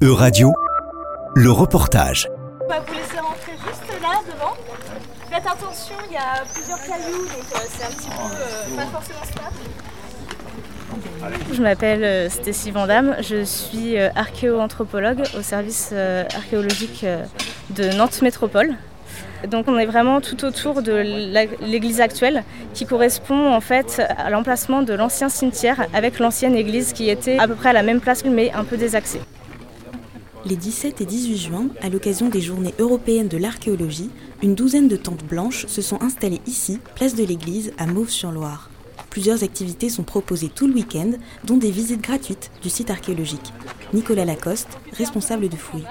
E-Radio, le reportage. On va vous laisser rentrer juste là devant. Faites attention, il y a plusieurs cailloux, donc euh, c'est un petit peu euh, pas forcément smart. Je m'appelle euh, Stécie Vandamme, je suis archéo-anthropologue au service archéologique de Nantes Métropole. Donc on est vraiment tout autour de l'église actuelle qui correspond en fait à l'emplacement de l'ancien cimetière avec l'ancienne église qui était à peu près à la même place mais un peu désaxée. Les 17 et 18 juin, à l'occasion des journées européennes de l'archéologie, une douzaine de tentes blanches se sont installées ici, place de l'église, à Mauves-sur-Loire. Plusieurs activités sont proposées tout le week-end, dont des visites gratuites du site archéologique. Nicolas Lacoste, responsable de fouilles.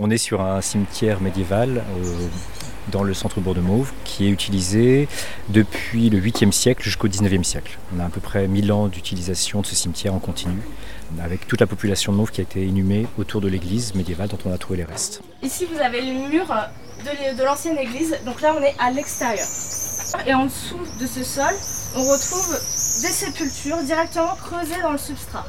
On est sur un cimetière médiéval euh, dans le centre-bourg de Mauve qui est utilisé depuis le 8e siècle jusqu'au 19e siècle. On a à peu près 1000 ans d'utilisation de ce cimetière en continu avec toute la population de Mauve qui a été inhumée autour de l'église médiévale dont on a trouvé les restes. Ici vous avez le mur de l'ancienne église, donc là on est à l'extérieur. Et en dessous de ce sol, on retrouve des sépultures directement creusées dans le substrat.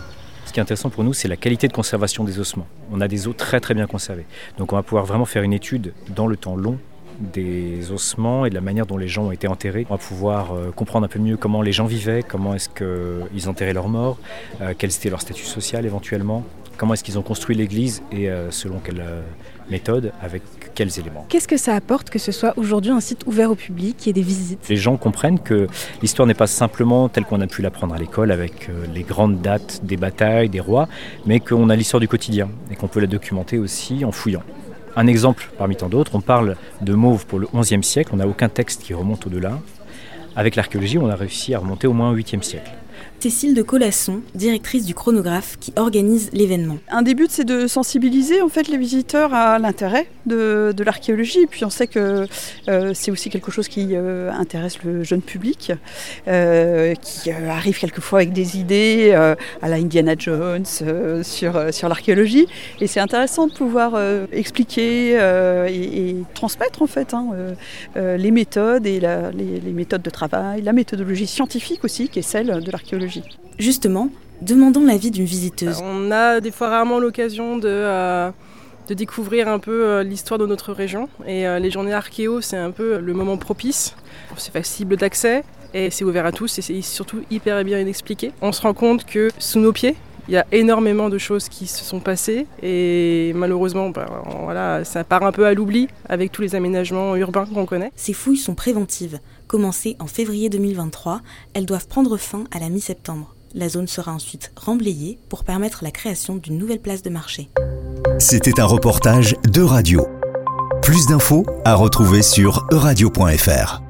Ce qui est intéressant pour nous, c'est la qualité de conservation des ossements. On a des os très très bien conservés. Donc on va pouvoir vraiment faire une étude dans le temps long des ossements et de la manière dont les gens ont été enterrés. On va pouvoir euh, comprendre un peu mieux comment les gens vivaient, comment est-ce qu'ils enterraient leurs morts, euh, quel était leur statut social éventuellement, comment est-ce qu'ils ont construit l'église et euh, selon quelle méthode, avec quels éléments. Qu'est-ce que ça apporte que ce soit aujourd'hui un site ouvert au public, ait des visites? Les gens comprennent que l'histoire n'est pas simplement telle qu'on a pu l'apprendre à l'école avec les grandes dates des batailles, des rois, mais qu'on a l'histoire du quotidien et qu'on peut la documenter aussi en fouillant. Un exemple parmi tant d'autres, on parle de Mauve pour le XIe siècle, on n'a aucun texte qui remonte au-delà. Avec l'archéologie, on a réussi à remonter au moins au 8e siècle. Cécile de Colasson, directrice du chronographe qui organise l'événement. Un des buts, c'est de sensibiliser en fait les visiteurs à l'intérêt de, l'archéologie. Puis on sait que euh, c'est aussi quelque chose qui euh, intéresse le jeune public, euh, qui arrive quelquefois avec des idées à la Indiana Jones sur, l'archéologie. Et c'est intéressant de pouvoir expliquer et, et transmettre en fait hein, les méthodes et les, méthodes de travail, la méthodologie scientifique aussi, qui est celle de l'archéologie. Justement, demandons l'avis d'une visiteuse. On a des fois rarement l'occasion de, euh, de découvrir un peu euh, l'histoire de notre région. Et euh, les journées archéo, c'est un peu le moment propice. C'est facile d'accès et c'est ouvert à tous et c'est surtout hyper bien expliqué. On se rend compte que sous nos pieds, il y a énormément de choses qui se sont passées et malheureusement, ben, voilà, ça part un peu à l'oubli avec tous les aménagements urbains qu'on connaît. Ces fouilles sont préventives. Commencées en février 2023, elles doivent prendre fin à la mi-septembre. La zone sera ensuite remblayée pour permettre la création d'une nouvelle place de marché. C'était un reportage de radio. Plus d'infos à retrouver sur euradio.fr.